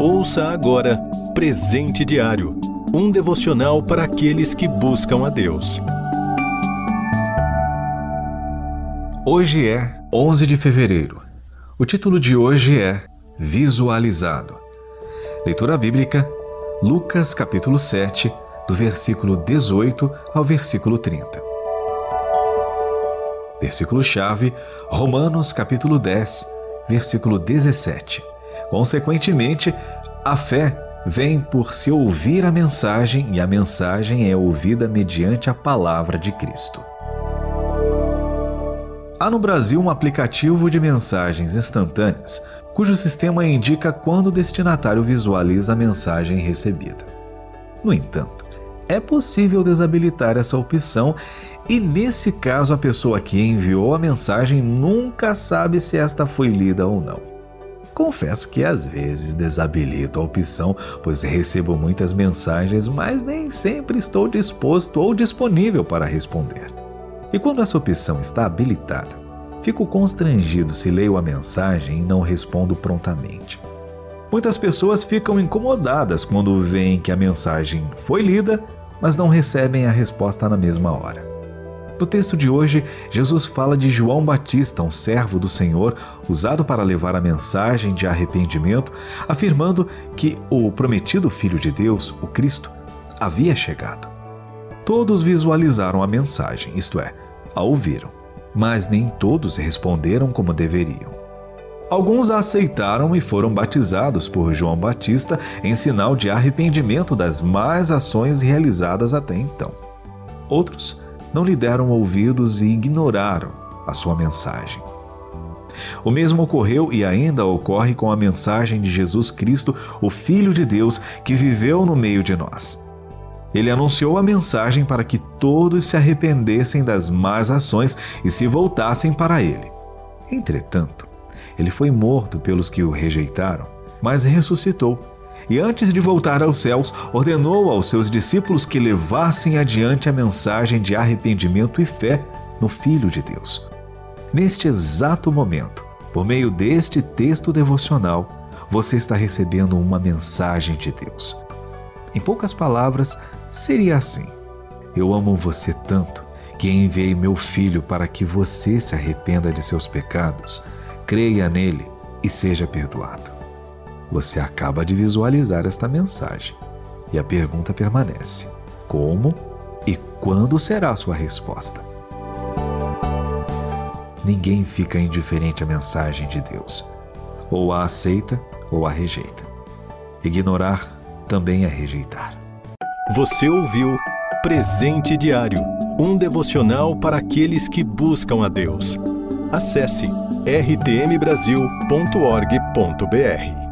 Ouça agora Presente Diário um devocional para aqueles que buscam a Deus. Hoje é 11 de fevereiro. O título de hoje é Visualizado. Leitura bíblica, Lucas capítulo 7, do versículo 18 ao versículo 30. Versículo-chave, Romanos capítulo 10, versículo 17. Consequentemente, a fé vem por se ouvir a mensagem e a mensagem é ouvida mediante a palavra de Cristo. Há no Brasil um aplicativo de mensagens instantâneas cujo sistema indica quando o destinatário visualiza a mensagem recebida. No entanto, é possível desabilitar essa opção e, nesse caso, a pessoa que enviou a mensagem nunca sabe se esta foi lida ou não. Confesso que às vezes desabilito a opção, pois recebo muitas mensagens, mas nem sempre estou disposto ou disponível para responder. E quando essa opção está habilitada, fico constrangido se leio a mensagem e não respondo prontamente. Muitas pessoas ficam incomodadas quando veem que a mensagem foi lida, mas não recebem a resposta na mesma hora. No texto de hoje, Jesus fala de João Batista, um servo do Senhor, usado para levar a mensagem de arrependimento, afirmando que o prometido Filho de Deus, o Cristo, havia chegado. Todos visualizaram a mensagem, isto é, a ouviram, mas nem todos responderam como deveriam. Alguns a aceitaram e foram batizados por João Batista em sinal de arrependimento das más ações realizadas até então. Outros não lhe deram ouvidos e ignoraram a sua mensagem. O mesmo ocorreu e ainda ocorre com a mensagem de Jesus Cristo, o Filho de Deus, que viveu no meio de nós. Ele anunciou a mensagem para que todos se arrependessem das más ações e se voltassem para ele. Entretanto, ele foi morto pelos que o rejeitaram, mas ressuscitou e antes de voltar aos céus, ordenou aos seus discípulos que levassem adiante a mensagem de arrependimento e fé no Filho de Deus. Neste exato momento, por meio deste texto devocional, você está recebendo uma mensagem de Deus. Em poucas palavras, seria assim: Eu amo você tanto que enviei meu filho para que você se arrependa de seus pecados, creia nele e seja perdoado. Você acaba de visualizar esta mensagem e a pergunta permanece: como e quando será a sua resposta? Ninguém fica indiferente à mensagem de Deus. Ou a aceita ou a rejeita. Ignorar também é rejeitar. Você ouviu Presente Diário um devocional para aqueles que buscam a Deus. Acesse rtmbrasil.org.br.